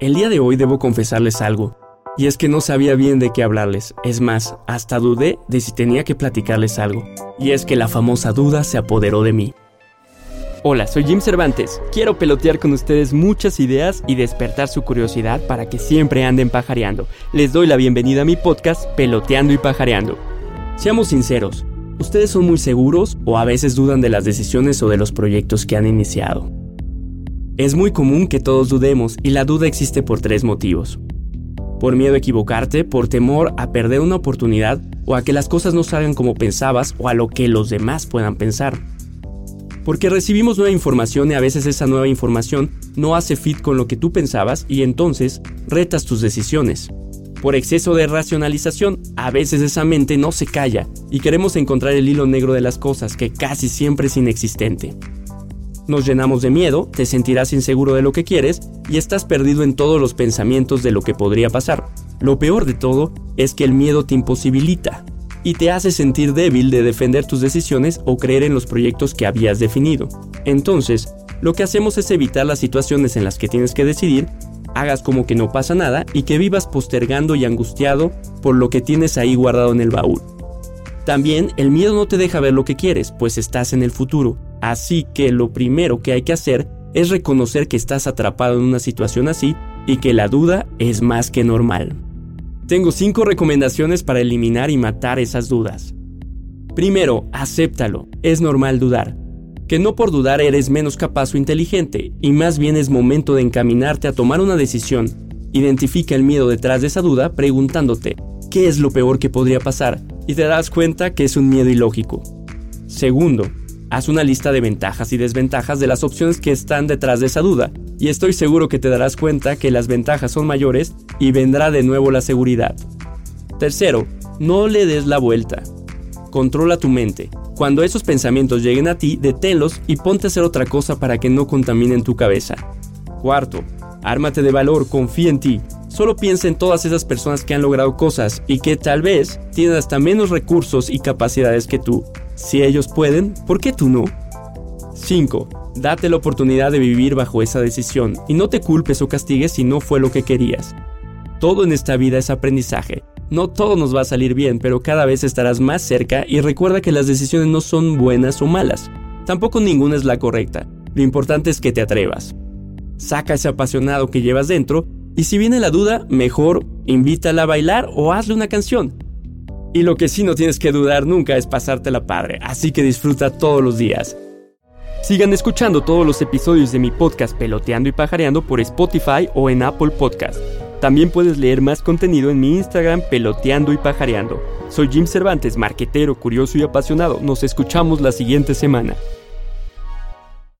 El día de hoy debo confesarles algo, y es que no sabía bien de qué hablarles. Es más, hasta dudé de si tenía que platicarles algo, y es que la famosa duda se apoderó de mí. Hola, soy Jim Cervantes. Quiero pelotear con ustedes muchas ideas y despertar su curiosidad para que siempre anden pajareando. Les doy la bienvenida a mi podcast Peloteando y Pajareando. Seamos sinceros, ¿ustedes son muy seguros o a veces dudan de las decisiones o de los proyectos que han iniciado? Es muy común que todos dudemos y la duda existe por tres motivos. Por miedo a equivocarte, por temor a perder una oportunidad o a que las cosas no salgan como pensabas o a lo que los demás puedan pensar. Porque recibimos nueva información y a veces esa nueva información no hace fit con lo que tú pensabas y entonces retas tus decisiones. Por exceso de racionalización, a veces esa mente no se calla y queremos encontrar el hilo negro de las cosas que casi siempre es inexistente. Nos llenamos de miedo, te sentirás inseguro de lo que quieres y estás perdido en todos los pensamientos de lo que podría pasar. Lo peor de todo es que el miedo te imposibilita y te hace sentir débil de defender tus decisiones o creer en los proyectos que habías definido. Entonces, lo que hacemos es evitar las situaciones en las que tienes que decidir, hagas como que no pasa nada y que vivas postergando y angustiado por lo que tienes ahí guardado en el baúl. También el miedo no te deja ver lo que quieres, pues estás en el futuro Así que lo primero que hay que hacer es reconocer que estás atrapado en una situación así y que la duda es más que normal. Tengo 5 recomendaciones para eliminar y matar esas dudas. Primero, acéptalo, es normal dudar. Que no por dudar eres menos capaz o inteligente, y más bien es momento de encaminarte a tomar una decisión. Identifica el miedo detrás de esa duda preguntándote, ¿qué es lo peor que podría pasar? Y te das cuenta que es un miedo ilógico. Segundo, Haz una lista de ventajas y desventajas de las opciones que están detrás de esa duda, y estoy seguro que te darás cuenta que las ventajas son mayores y vendrá de nuevo la seguridad. Tercero, no le des la vuelta. Controla tu mente. Cuando esos pensamientos lleguen a ti, deténlos y ponte a hacer otra cosa para que no contaminen tu cabeza. Cuarto, ármate de valor, confía en ti. Solo piensa en todas esas personas que han logrado cosas y que tal vez tienen hasta menos recursos y capacidades que tú. Si ellos pueden, ¿por qué tú no? 5. Date la oportunidad de vivir bajo esa decisión y no te culpes o castigues si no fue lo que querías. Todo en esta vida es aprendizaje. No todo nos va a salir bien, pero cada vez estarás más cerca y recuerda que las decisiones no son buenas o malas. Tampoco ninguna es la correcta. Lo importante es que te atrevas. Saca ese apasionado que llevas dentro y si viene la duda, mejor invítala a bailar o hazle una canción. Y lo que sí no tienes que dudar nunca es pasártela padre, así que disfruta todos los días. Sigan escuchando todos los episodios de mi podcast Peloteando y Pajareando por Spotify o en Apple Podcast. También puedes leer más contenido en mi Instagram Peloteando y Pajareando. Soy Jim Cervantes, marquetero, curioso y apasionado. Nos escuchamos la siguiente semana.